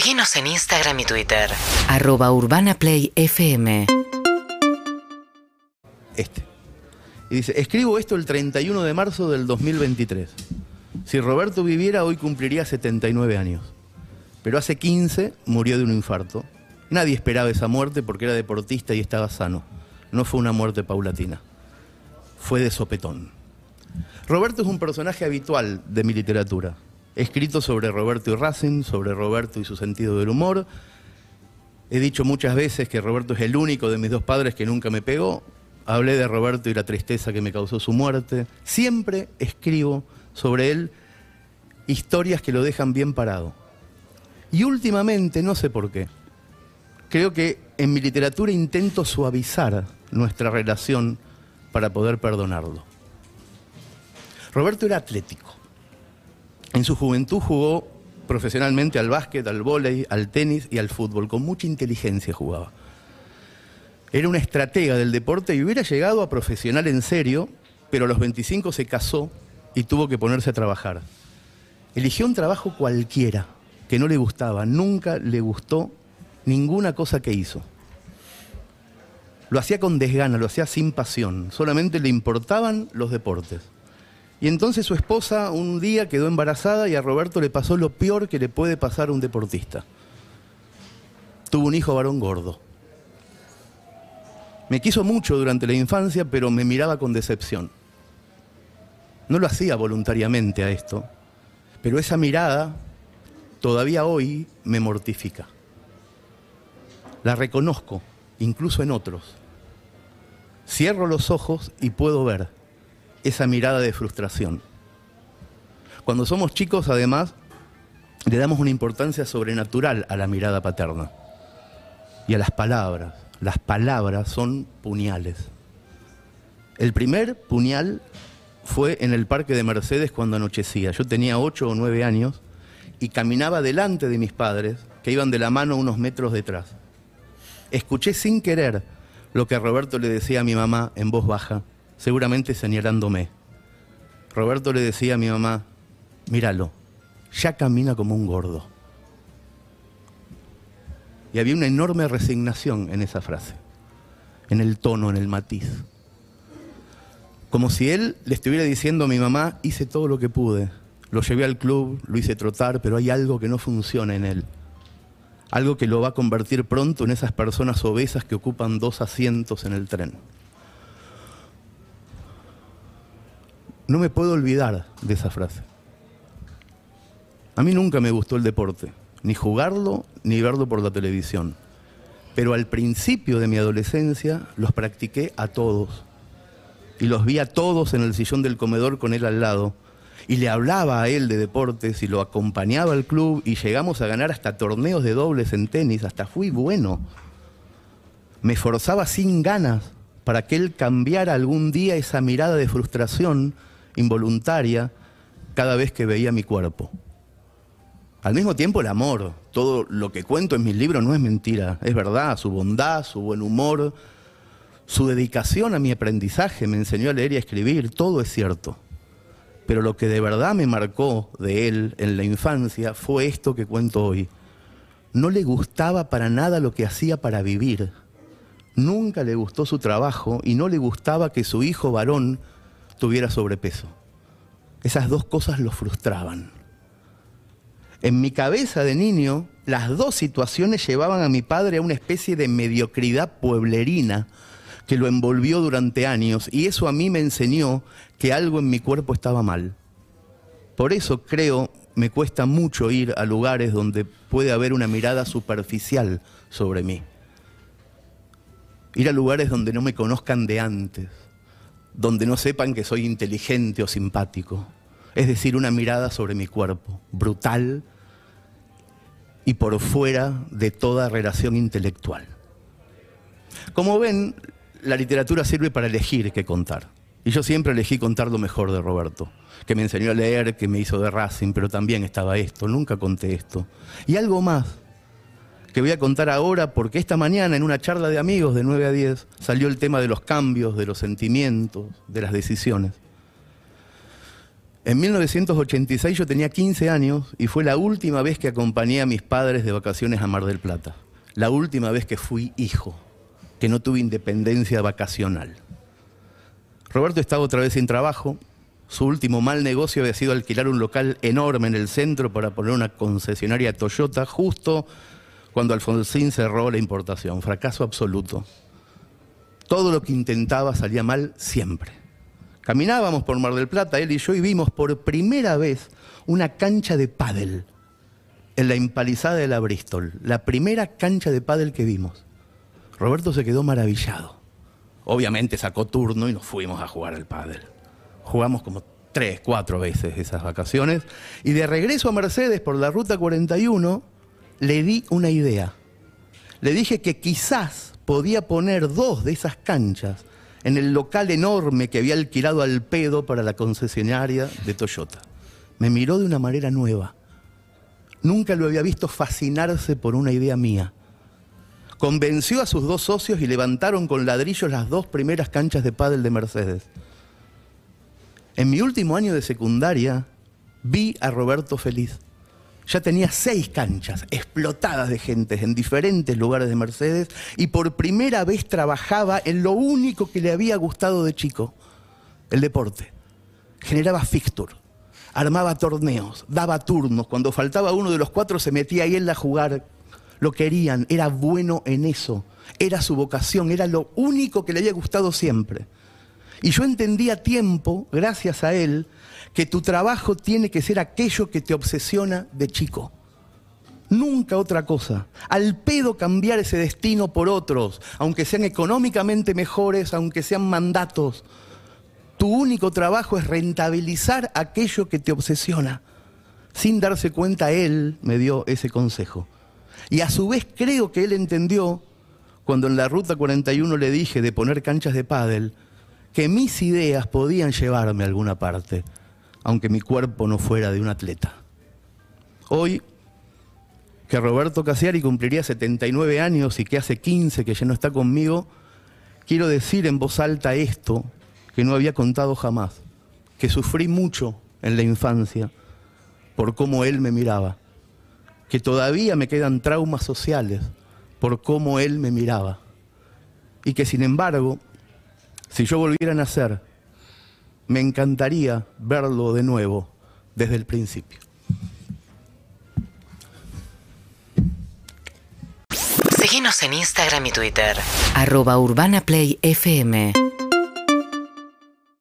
Seguinos en Instagram y Twitter. Arroba Urbana Play FM. Este. Y dice, escribo esto el 31 de marzo del 2023. Si Roberto viviera, hoy cumpliría 79 años. Pero hace 15 murió de un infarto. Nadie esperaba esa muerte porque era deportista y estaba sano. No fue una muerte paulatina. Fue de sopetón. Roberto es un personaje habitual de mi literatura. Escrito sobre Roberto y Racing, sobre Roberto y su sentido del humor. He dicho muchas veces que Roberto es el único de mis dos padres que nunca me pegó. Hablé de Roberto y la tristeza que me causó su muerte. Siempre escribo sobre él historias que lo dejan bien parado. Y últimamente, no sé por qué, creo que en mi literatura intento suavizar nuestra relación para poder perdonarlo. Roberto era atlético. En su juventud jugó profesionalmente al básquet, al vóley, al tenis y al fútbol. Con mucha inteligencia jugaba. Era una estratega del deporte y hubiera llegado a profesional en serio, pero a los 25 se casó y tuvo que ponerse a trabajar. Eligió un trabajo cualquiera que no le gustaba, nunca le gustó ninguna cosa que hizo. Lo hacía con desgana, lo hacía sin pasión, solamente le importaban los deportes. Y entonces su esposa un día quedó embarazada y a Roberto le pasó lo peor que le puede pasar a un deportista. Tuvo un hijo varón gordo. Me quiso mucho durante la infancia, pero me miraba con decepción. No lo hacía voluntariamente a esto, pero esa mirada todavía hoy me mortifica. La reconozco, incluso en otros. Cierro los ojos y puedo ver esa mirada de frustración. Cuando somos chicos, además, le damos una importancia sobrenatural a la mirada paterna y a las palabras. Las palabras son puñales. El primer puñal fue en el parque de Mercedes cuando anochecía. Yo tenía ocho o nueve años y caminaba delante de mis padres, que iban de la mano unos metros detrás. Escuché sin querer lo que Roberto le decía a mi mamá en voz baja, seguramente señalándome. Roberto le decía a mi mamá, míralo, ya camina como un gordo. Y había una enorme resignación en esa frase, en el tono, en el matiz. Como si él le estuviera diciendo a mi mamá, hice todo lo que pude, lo llevé al club, lo hice trotar, pero hay algo que no funciona en él. Algo que lo va a convertir pronto en esas personas obesas que ocupan dos asientos en el tren. No me puedo olvidar de esa frase. A mí nunca me gustó el deporte, ni jugarlo, ni verlo por la televisión. Pero al principio de mi adolescencia los practiqué a todos. Y los vi a todos en el sillón del comedor con él al lado. Y le hablaba a él de deportes y lo acompañaba al club y llegamos a ganar hasta torneos de dobles en tenis, hasta fui bueno. Me forzaba sin ganas para que él cambiara algún día esa mirada de frustración involuntaria cada vez que veía mi cuerpo. Al mismo tiempo el amor, todo lo que cuento en mis libros no es mentira, es verdad, su bondad, su buen humor, su dedicación a mi aprendizaje, me enseñó a leer y a escribir, todo es cierto. Pero lo que de verdad me marcó de él en la infancia fue esto que cuento hoy. No le gustaba para nada lo que hacía para vivir. Nunca le gustó su trabajo y no le gustaba que su hijo varón tuviera sobrepeso. Esas dos cosas lo frustraban. En mi cabeza de niño, las dos situaciones llevaban a mi padre a una especie de mediocridad pueblerina que lo envolvió durante años y eso a mí me enseñó que algo en mi cuerpo estaba mal. Por eso creo me cuesta mucho ir a lugares donde puede haber una mirada superficial sobre mí. Ir a lugares donde no me conozcan de antes, donde no sepan que soy inteligente o simpático. Es decir, una mirada sobre mi cuerpo, brutal y por fuera de toda relación intelectual. Como ven, la literatura sirve para elegir qué contar. Y yo siempre elegí contar lo mejor de Roberto, que me enseñó a leer, que me hizo de Racing, pero también estaba esto, nunca conté esto. Y algo más, que voy a contar ahora porque esta mañana en una charla de amigos de 9 a 10 salió el tema de los cambios, de los sentimientos, de las decisiones. En 1986 yo tenía 15 años y fue la última vez que acompañé a mis padres de vacaciones a Mar del Plata. La última vez que fui hijo, que no tuve independencia vacacional. Roberto estaba otra vez sin trabajo. Su último mal negocio había sido alquilar un local enorme en el centro para poner una concesionaria Toyota justo cuando Alfonsín cerró la importación. Fracaso absoluto. Todo lo que intentaba salía mal siempre. Caminábamos por Mar del Plata, él y yo, y vimos por primera vez una cancha de pádel en la empalizada de la Bristol. La primera cancha de pádel que vimos. Roberto se quedó maravillado. Obviamente sacó turno y nos fuimos a jugar al pádel. Jugamos como tres, cuatro veces esas vacaciones. Y de regreso a Mercedes por la Ruta 41, le di una idea. Le dije que quizás podía poner dos de esas canchas en el local enorme que había alquilado al pedo para la concesionaria de Toyota. Me miró de una manera nueva. Nunca lo había visto fascinarse por una idea mía. Convenció a sus dos socios y levantaron con ladrillos las dos primeras canchas de pádel de Mercedes. En mi último año de secundaria vi a Roberto feliz. Ya tenía seis canchas explotadas de gente en diferentes lugares de Mercedes y por primera vez trabajaba en lo único que le había gustado de chico, el deporte. Generaba fixture, armaba torneos, daba turnos. Cuando faltaba uno de los cuatro se metía él a jugar. Lo querían, era bueno en eso. Era su vocación, era lo único que le había gustado siempre. Y yo entendí a tiempo, gracias a él, que tu trabajo tiene que ser aquello que te obsesiona de chico. Nunca otra cosa. Al pedo cambiar ese destino por otros, aunque sean económicamente mejores, aunque sean mandatos. Tu único trabajo es rentabilizar aquello que te obsesiona. Sin darse cuenta, él me dio ese consejo. Y a su vez creo que él entendió, cuando en la Ruta 41 le dije de poner canchas de pádel, que mis ideas podían llevarme a alguna parte, aunque mi cuerpo no fuera de un atleta. Hoy, que Roberto Casiari cumpliría 79 años y que hace 15 que ya no está conmigo, quiero decir en voz alta esto que no había contado jamás, que sufrí mucho en la infancia por cómo él me miraba, que todavía me quedan traumas sociales por cómo él me miraba, y que sin embargo si yo volviera a nacer, me encantaría verlo de nuevo desde el principio. Seguinos en Instagram y Twitter. Arroba Urbana Play FM.